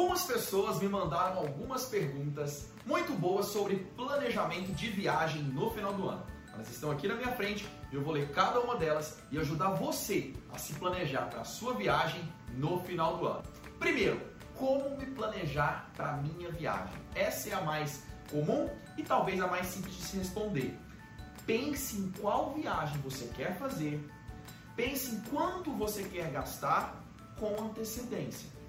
Algumas pessoas me mandaram algumas perguntas muito boas sobre planejamento de viagem no final do ano. Elas estão aqui na minha frente eu vou ler cada uma delas e ajudar você a se planejar para a sua viagem no final do ano. Primeiro, como me planejar para a minha viagem? Essa é a mais comum e talvez a mais simples de se responder. Pense em qual viagem você quer fazer, pense em quanto você quer gastar com antecedência.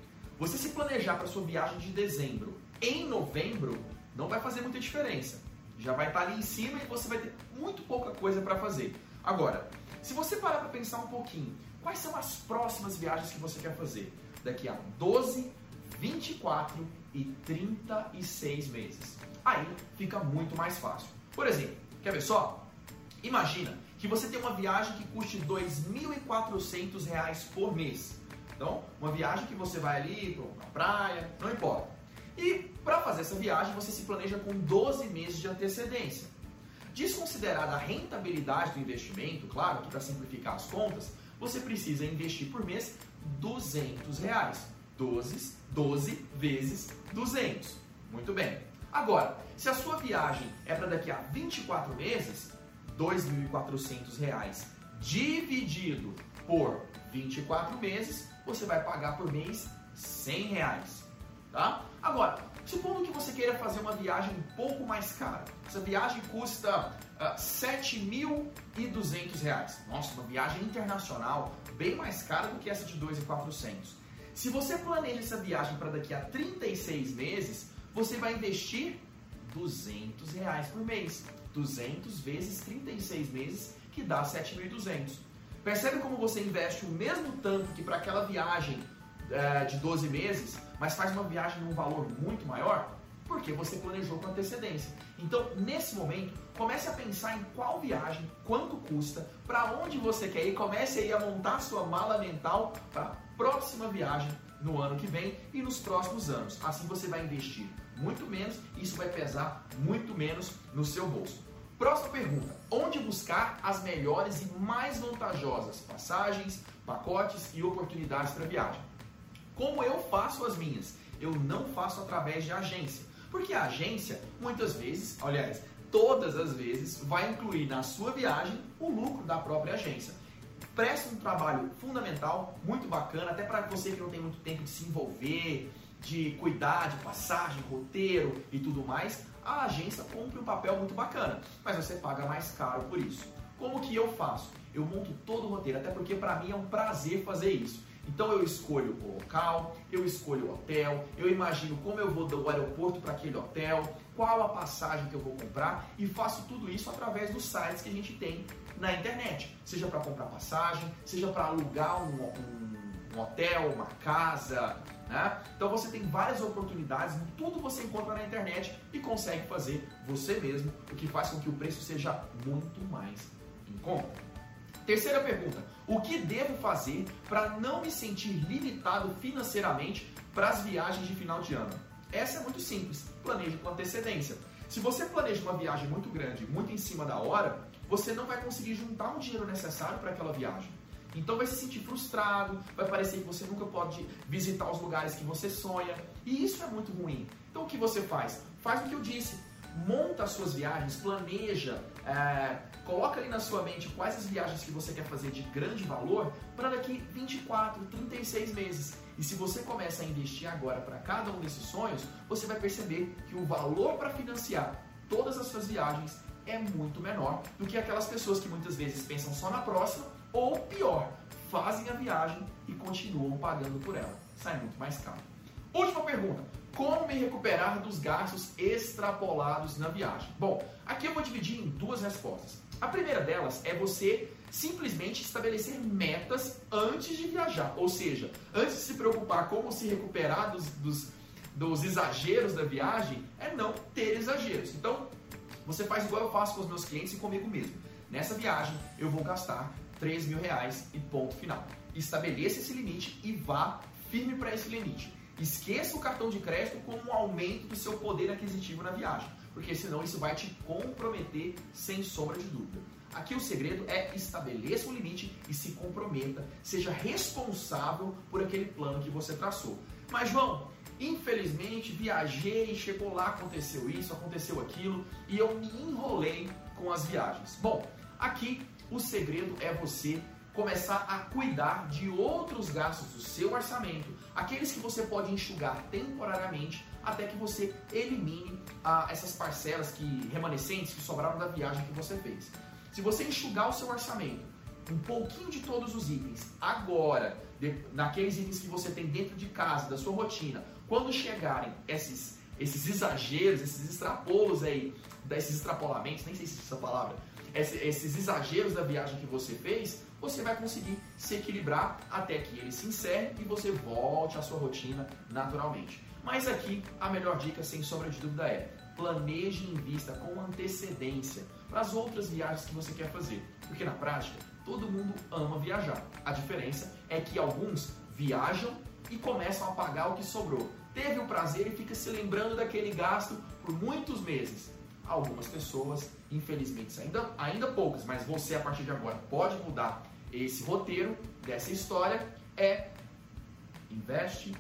Você se planejar para sua viagem de dezembro em novembro não vai fazer muita diferença. Já vai estar ali em cima e você vai ter muito pouca coisa para fazer. Agora, se você parar para pensar um pouquinho, quais são as próximas viagens que você quer fazer? Daqui a 12, 24 e 36 meses. Aí fica muito mais fácil. Por exemplo, quer ver só? Imagina que você tem uma viagem que custe R$ 2.400 por mês. Então, uma viagem que você vai ali para uma praia, não importa. E para fazer essa viagem, você se planeja com 12 meses de antecedência. Desconsiderada a rentabilidade do investimento, claro que para simplificar as contas, você precisa investir por mês 200 reais. 12, 12 vezes 200. Muito bem. Agora, se a sua viagem é para daqui a 24 meses, R$ 2.400 dividido por 24 meses, você vai pagar por mês 100 reais. Tá? Agora, supondo que você queira fazer uma viagem um pouco mais cara. Essa viagem custa uh, ah, 7.200 reais. Nossa, uma viagem internacional bem mais cara do que essa de 2.400. Se você planeja essa viagem para daqui a 36 meses, você vai investir 200 reais por mês. 200 vezes 36 meses, que dá 7.200. Percebe como você investe o mesmo tanto que para aquela viagem é, de 12 meses, mas faz uma viagem num valor muito maior? Porque você planejou com antecedência. Então, nesse momento, comece a pensar em qual viagem, quanto custa, para onde você quer ir, comece aí a montar sua mala mental para a próxima viagem no ano que vem e nos próximos anos. Assim você vai investir muito menos e isso vai pesar muito menos no seu bolso. Próxima pergunta: onde buscar as melhores e mais vantajosas passagens, pacotes e oportunidades para viagem? Como eu faço as minhas? Eu não faço através de agência, porque a agência muitas vezes, aliás, todas as vezes, vai incluir na sua viagem o lucro da própria agência presta um trabalho fundamental, muito bacana, até para você que não tem muito tempo de se envolver, de cuidar de passagem, roteiro e tudo mais, a agência cumpre um papel muito bacana, mas você paga mais caro por isso. Como que eu faço? Eu monto todo o roteiro, até porque para mim é um prazer fazer isso. Então eu escolho o local, eu escolho o hotel, eu imagino como eu vou do aeroporto para aquele hotel, qual a passagem que eu vou comprar e faço tudo isso através dos sites que a gente tem na internet, seja para comprar passagem, seja para alugar um, um, um, hotel, uma casa, né? Então você tem várias oportunidades, tudo você encontra na internet consegue fazer você mesmo, o que faz com que o preço seja muito mais em conta. Terceira pergunta: o que devo fazer para não me sentir limitado financeiramente para as viagens de final de ano? Essa é muito simples. Planeje com antecedência. Se você planeja uma viagem muito grande, muito em cima da hora, você não vai conseguir juntar o dinheiro necessário para aquela viagem. Então vai se sentir frustrado, vai parecer que você nunca pode visitar os lugares que você sonha, e isso é muito ruim. Então o que você faz? Faz o que eu disse monta as suas viagens, planeja, é, coloca ali na sua mente quais as viagens que você quer fazer de grande valor para daqui 24, 36 meses. E se você começa a investir agora para cada um desses sonhos, você vai perceber que o valor para financiar todas as suas viagens é muito menor do que aquelas pessoas que muitas vezes pensam só na próxima ou pior, fazem a viagem e continuam pagando por ela. Sai muito mais caro. Última pergunta. Como me recuperar dos gastos extrapolados na viagem? Bom, aqui eu vou dividir em duas respostas. A primeira delas é você simplesmente estabelecer metas antes de viajar, ou seja, antes de se preocupar como se recuperar dos, dos, dos exageros da viagem, é não ter exageros. Então, você faz igual eu faço com os meus clientes e comigo mesmo. Nessa viagem, eu vou gastar 3 mil reais e ponto final. Estabeleça esse limite e vá firme para esse limite. Esqueça o cartão de crédito como um aumento do seu poder aquisitivo na viagem, porque senão isso vai te comprometer sem sombra de dúvida. Aqui o segredo é estabeleça um limite e se comprometa, seja responsável por aquele plano que você traçou. Mas João, Infelizmente, viajei, chegou lá, aconteceu isso, aconteceu aquilo e eu me enrolei com as viagens. Bom, aqui o segredo é você começar a cuidar de outros gastos do seu orçamento, aqueles que você pode enxugar temporariamente até que você elimine ah, essas parcelas que remanescentes que sobraram da viagem que você fez. Se você enxugar o seu orçamento, um pouquinho de todos os itens agora, de, naqueles itens que você tem dentro de casa, da sua rotina, quando chegarem esses, esses exageros, esses extrapolos aí, desses extrapolamentos, nem sei se é essa palavra, esses exageros da viagem que você fez, você vai conseguir se equilibrar até que ele se encerre e você volte à sua rotina naturalmente. Mas aqui a melhor dica, sem sombra de dúvida, é planeje e invista com antecedência para as outras viagens que você quer fazer. Porque na prática, todo mundo ama viajar. A diferença é que alguns viajam e começam a pagar o que sobrou. Teve o prazer e fica se lembrando daquele gasto por muitos meses. Algumas pessoas, infelizmente, ainda, ainda poucas, mas você a partir de agora pode mudar esse roteiro dessa história. É investe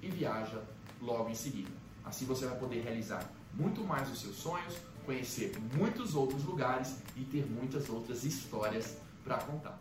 e viaja logo em seguida. Assim você vai poder realizar muito mais os seus sonhos, conhecer muitos outros lugares e ter muitas outras histórias para contar.